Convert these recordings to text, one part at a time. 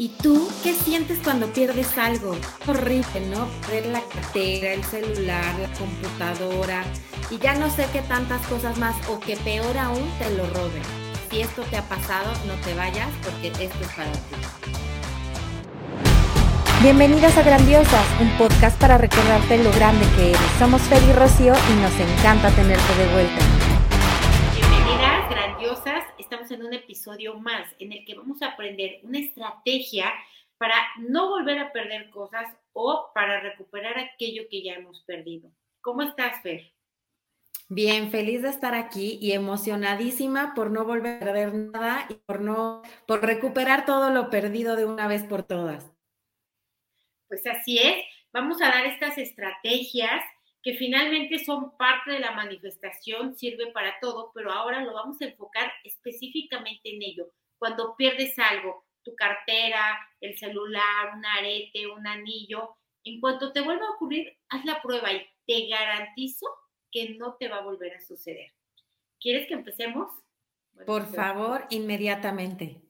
¿Y tú qué sientes cuando pierdes algo? Horrible, ¿no? Perder la cartera, el celular, la computadora y ya no sé qué tantas cosas más o que peor aún te lo roben. Si esto te ha pasado, no te vayas porque esto es para ti. Bienvenidas a Grandiosas, un podcast para recordarte lo grande que eres. Somos Fer y Rocío y nos encanta tenerte de vuelta. Grandiosas estamos en un episodio más en el que vamos a aprender una estrategia para no volver a perder cosas o para recuperar aquello que ya hemos perdido. ¿Cómo estás, Fer? Bien, feliz de estar aquí y emocionadísima por no volver a perder nada y por no por recuperar todo lo perdido de una vez por todas. Pues así es, vamos a dar estas estrategias que finalmente son parte de la manifestación, sirve para todo, pero ahora lo vamos a enfocar específicamente en ello. Cuando pierdes algo, tu cartera, el celular, un arete, un anillo, en cuanto te vuelva a ocurrir, haz la prueba y te garantizo que no te va a volver a suceder. ¿Quieres que empecemos? Por favor, inmediatamente.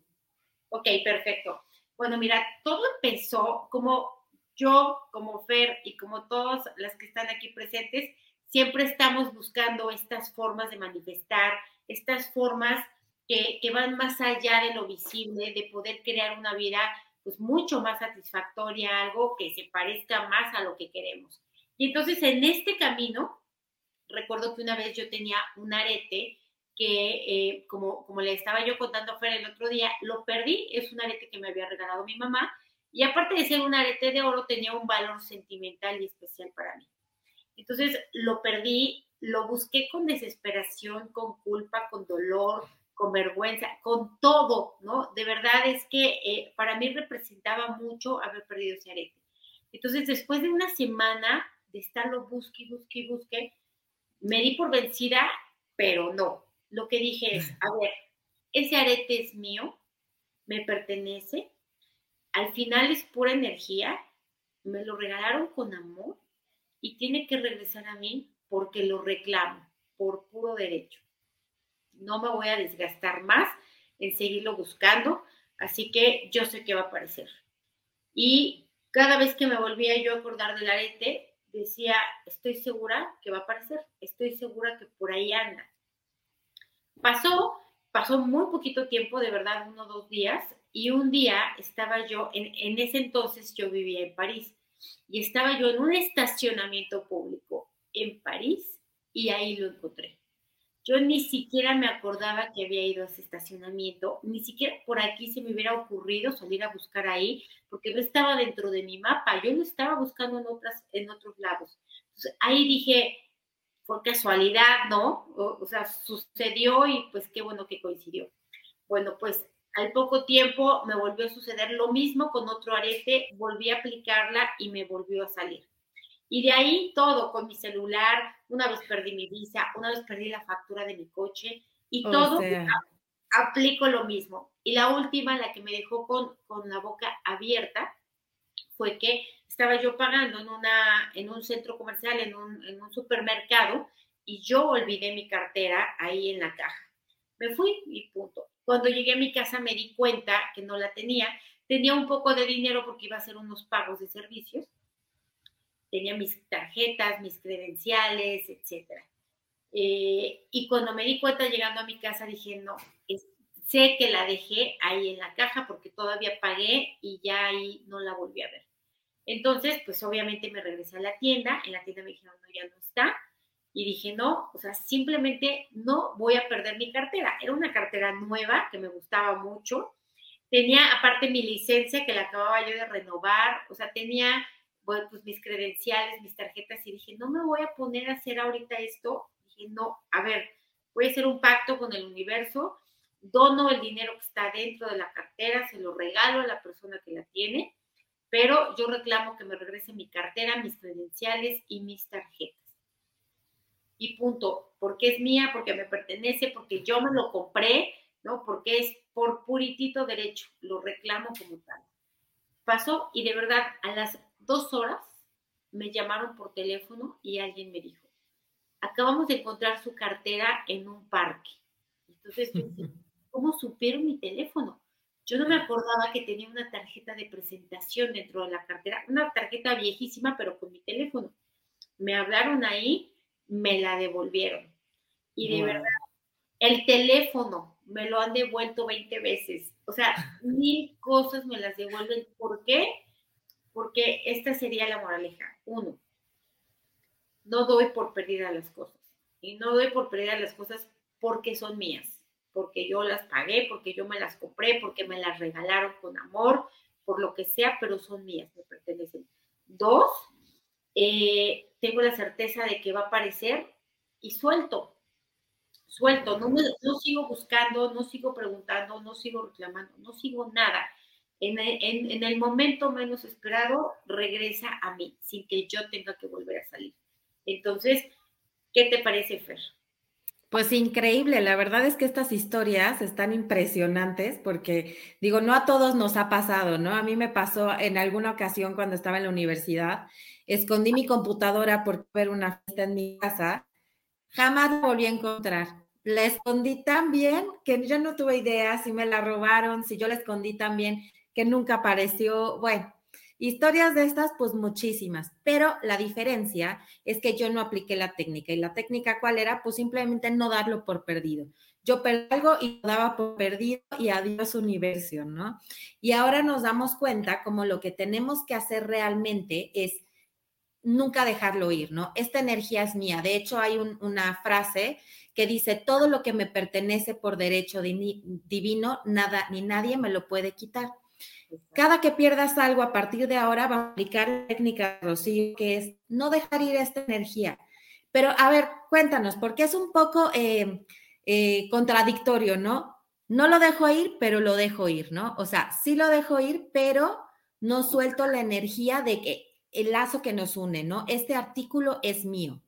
Ok, perfecto. Bueno, mira, todo empezó como yo, como Fer y como todas las que están aquí presentes, siempre estamos buscando estas formas de manifestar, estas formas que, van más allá de lo visible, de poder crear una vida pues mucho más satisfactoria, algo que se parezca más a lo que queremos. Y entonces en este camino, recuerdo que una vez yo tenía un arete que, eh, como, como le estaba yo contando a Fer el otro día, lo perdí, es un arete que me había regalado mi mamá, y aparte de ser un arete de oro, tenía un valor sentimental y especial para mí. Entonces lo perdí, lo busqué con desesperación, con culpa, con dolor, con vergüenza, con todo, ¿no? De verdad es que eh, para mí representaba mucho haber perdido ese arete. Entonces, después de una semana de estarlo busque, busque, busque, me di por vencida, pero no. Lo que dije es, a ver, ese arete es mío, me pertenece, al final es pura energía, me lo regalaron con amor y tiene que regresar a mí porque lo reclamo por puro derecho. No me voy a desgastar más en seguirlo buscando, así que yo sé que va a aparecer. Y cada vez que me volvía yo a acordar del arete, decía, estoy segura que va a aparecer, estoy segura que por ahí anda. Pasó, pasó muy poquito tiempo, de verdad, uno o dos días, y un día estaba yo, en, ese entonces yo vivía en París, y estaba yo en un estacionamiento público en París y ahí lo encontré. Yo ni siquiera me acordaba que había ido a ese estacionamiento, ni siquiera por aquí se me hubiera ocurrido salir a buscar ahí, porque no estaba dentro de mi mapa, yo lo estaba buscando en, otras, en otros lados. Ahí dije, por casualidad, ¿no? O, o sea, sucedió y pues qué bueno que coincidió. Bueno, pues al poco tiempo me volvió a suceder lo mismo con otro arete, volví a aplicarla y me volvió a salir. Y de ahí todo, con mi celular, una vez perdí mi visa, una vez perdí la factura de mi coche y todo aplico lo mismo. Y la última, la que me dejó con, con la boca abierta, fue que estaba yo pagando en, una, en un centro comercial, en un, en un supermercado, y yo olvidé mi cartera ahí en la caja. Me fui y punto. Cuando llegué a mi casa me di cuenta que no la tenía. Tenía un poco de dinero porque iba a hacer unos pagos de servicios. Tenía mis tarjetas, mis credenciales, etc. Eh, y cuando me di cuenta llegando a mi casa dije, no, sé que la dejé ahí en la caja porque todavía pagué y ya ahí no la volví a ver. Entonces, pues obviamente me regresé a la tienda, en la tienda me dijeron, no, ya no está, y dije, no, o sea, simplemente no voy a perder mi cartera. Era una cartera nueva que me gustaba mucho. Tenía aparte mi licencia que la acababa yo de renovar, o sea, tenía pues mis credenciales, mis tarjetas y dije, no me voy a poner a hacer ahorita esto. Dije, no, a ver, voy a hacer un pacto con el universo, dono el dinero que está dentro de la cartera, se lo regalo a la persona que la tiene, pero yo reclamo que me regrese mi cartera, mis credenciales y mis tarjetas y punto, porque es mía, porque me pertenece, porque yo me lo compré, ¿no? Porque es por puritito derecho, lo reclamo como tal. Pasó y de verdad a las dos horas me llamaron por teléfono y alguien me dijo, acabamos de encontrar su cartera en un parque. Entonces, ¿cómo supieron mi teléfono? Yo no me acordaba que tenía una tarjeta de presentación dentro de la cartera, una tarjeta viejísima, pero con mi teléfono. Me hablaron ahí, me la devolvieron. Y de verdad, el teléfono me lo han devuelto 20 veces. O sea, mil cosas me las devuelven. ¿Por qué? Porque esta sería la moraleja. Uno, no doy por perdida las cosas. Y no doy por perdida las cosas porque son mías, porque yo las pagué, porque yo me las compré, porque me las regalaron con amor, por lo que sea, pero son mías, me pertenecen. Dos, eh, tengo la certeza de que va a aparecer y suelto, suelto, no, no sigo buscando, no sigo preguntando, no sigo reclamando, no sigo nada. En en el, momento menos esperado, regresa a mí, sin que yo tenga que volver a salir. Entonces, ¿qué te parece, Fer? Pues increíble, la verdad es que estas historias están impresionantes porque digo, no a todos nos ha pasado, ¿no? A mí me pasó en alguna ocasión cuando estaba en la universidad, escondí mi computadora por ver una fiesta en mi casa, jamás la volví a encontrar. La escondí tan bien que yo no tuve idea si me la robaron, si yo la escondí tan bien que nunca apareció. Bueno, Historias de estas, pues muchísimas, pero la diferencia es que yo no apliqué la técnica. ¿Y la técnica cuál era? Pues simplemente no darlo por perdido. Yo perdí algo y lo daba por perdido y adiós universo, ¿no? Y ahora nos damos cuenta como lo que tenemos que hacer realmente es nunca dejarlo ir, ¿no? Esta energía es mía. De hecho, hay una frase que dice, todo lo que me pertenece por derecho divino, nada ni nadie me lo puede quitar. Cada que pierdas algo a partir de ahora, va a aplicar la técnica, Rocío, que es no dejar ir esta energía. Pero a ver, cuéntanos, porque es un poco eh, eh, contradictorio, ¿no? No lo dejo ir, pero lo dejo ir, ¿no? O sea, sí lo dejo ir, pero no suelto la energía de que el lazo que nos une, ¿no? Este artículo es mío.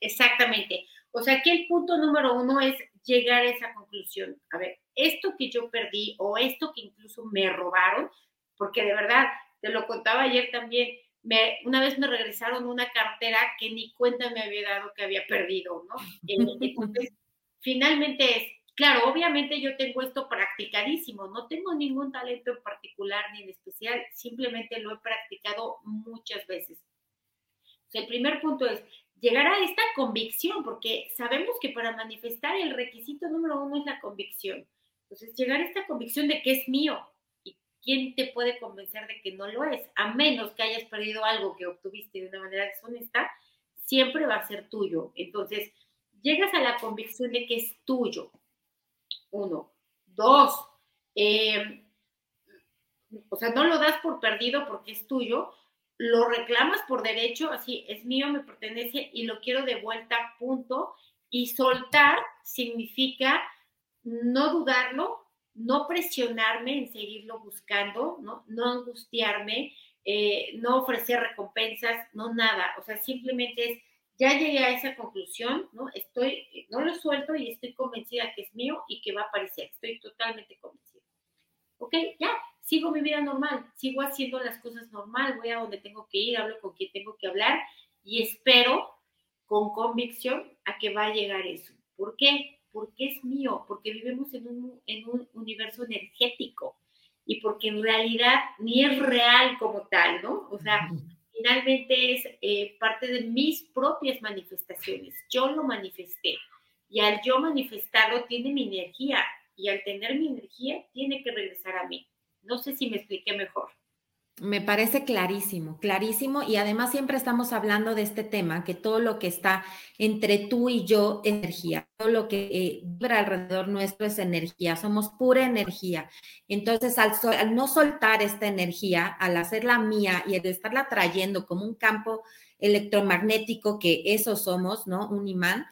Exactamente. O sea, aquí el punto número uno es llegar a esa conclusión. A ver, esto que yo perdí o esto que incluso me robaron, porque de verdad, te lo contaba ayer también, me, una vez me regresaron una cartera que ni cuenta me había dado que había perdido, ¿no? Entonces, finalmente es, claro, obviamente yo tengo esto practicadísimo, no tengo ningún talento en particular ni en especial, simplemente lo he practicado muchas veces. el primer punto es, llegar a esta convicción, porque sabemos que para manifestar el requisito número uno es la convicción. Entonces, llegar a esta convicción de que es mío. ¿Y quién te puede convencer de que no lo es? A menos que hayas perdido algo que obtuviste de una manera deshonesta, siempre va a ser tuyo. Entonces, llegas a la convicción de que es tuyo. Uno. Dos. Eh, o sea, no lo das por perdido porque es tuyo, lo reclamas por derecho, así es mío, me pertenece y lo quiero de vuelta, punto. Y soltar significa no dudarlo, no presionarme en seguirlo buscando, no, angustiarme, eh, no ofrecer recompensas, no nada. O sea, simplemente es, ya llegué a esa conclusión, ¿no? Estoy, no lo suelto y estoy convencida que es mío y que va a aparecer. Estoy totalmente convencida. ¿Ok? Ya, sigo mi vida normal, sigo haciendo las cosas normal, voy a donde tengo que ir, hablo con quien tengo que hablar y espero con convicción a que va a llegar eso. ¿Por qué? Porque es mío, porque vivimos en un, en un universo energético y porque en realidad ni es real como tal, ¿no? O sea, finalmente es eh, parte de mis propias manifestaciones. Yo lo manifesté y al yo manifestarlo tiene mi energía y al tener mi energía tiene que regresar a mí. No sé si me expliqué mejor. Me parece clarísimo, clarísimo. Y además siempre estamos hablando de este tema, que todo lo que está entre tú y yo es energía. Todo lo que eh, alrededor nuestro es energía. Somos pura energía. Entonces, al, al, no soltar esta energía, al hacerla mía y al estarla trayendo como un campo electromagnético, que eso somos, ¿no? Un imán,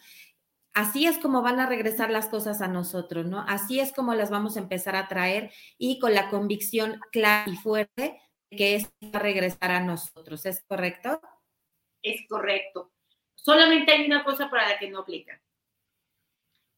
así es como van a regresar las cosas a nosotros, ¿no? Así es como las vamos a empezar a traer y con la convicción clara y fuerte que es regresar a nosotros. ¿Es correcto? Es correcto. Solamente hay una cosa para la que no aplica.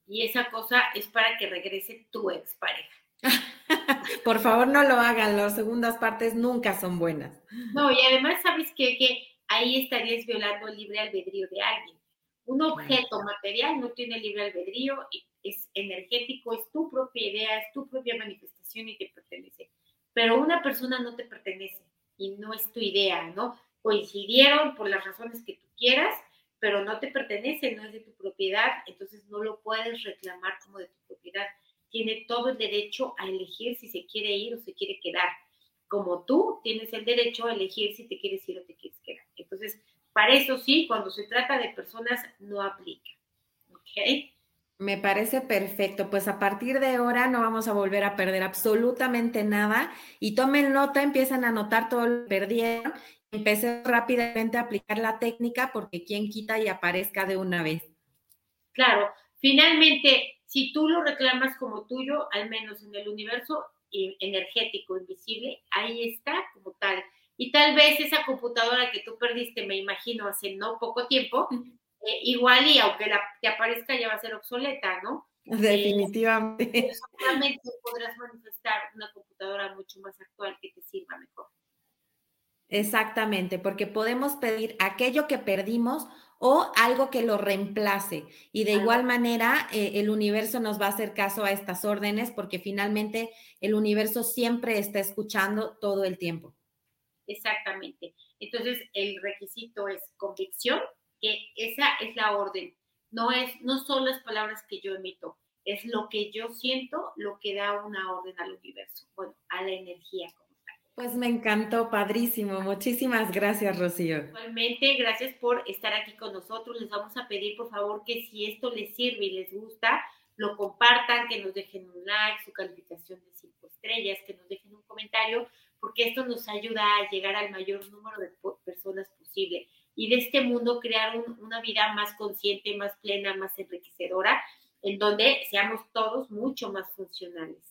Y esa cosa es para que regrese tu expareja. Por favor, no lo hagan. Las segundas partes nunca son buenas. No, y además, ¿sabes qué? Que ahí estarías violando el libre albedrío de alguien. Un objeto material no tiene libre albedrío, es energético, es tu propia idea, es tu propia manifestación y te pertenece. Pero una persona no te pertenece y no es tu idea, ¿no? Coincidieron por las razones que tú quieras, pero no te pertenece, no es de tu propiedad, entonces no lo puedes reclamar como de tu propiedad. Tiene todo el derecho a elegir si se quiere ir o se quiere quedar. Como tú tienes el derecho a elegir si te quieres ir o te quieres quedar. Entonces, para eso sí, cuando se trata de personas, no aplica. ¿Ok? Me parece perfecto. Pues a partir de ahora no vamos a volver a perder absolutamente nada. Y tomen nota, empiezan a anotar todo lo que perdieron. Empecé rápidamente a aplicar la técnica porque quien quita y aparezca de una vez. Claro, finalmente, si tú lo reclamas como tuyo, al menos en el universo energético invisible, ahí está como tal. Y tal vez esa computadora que tú perdiste, me imagino, hace no poco tiempo, eh, igual y aunque la, te aparezca ya va a ser obsoleta, ¿no? Definitivamente. Eh, solamente podrás manifestar una computadora mucho más actual que te sirva mejor. Exactamente, porque podemos pedir aquello que perdimos o algo que lo reemplace. Y de igual manera, eh, el universo nos va a hacer caso a estas órdenes porque finalmente el universo siempre está escuchando todo el tiempo. Exactamente. Entonces, el requisito es convicción, que esa es la orden. No, es, no son las palabras que yo emito, es lo que yo siento lo que da una orden al universo, bueno, a la energía como tal. Pues me encantó, padrísimo. Muchísimas gracias, Rocío. Igualmente, gracias por estar aquí con nosotros. Les vamos a pedir, por favor, que si esto les sirve y les gusta, lo compartan, que nos dejen un like, su calificación de cinco estrellas, que nos dejen un comentario, porque esto nos ayuda a llegar al mayor número de personas posible y de este mundo crear una vida más consciente, más plena, más enriquecedora, en donde seamos todos mucho más funcionales.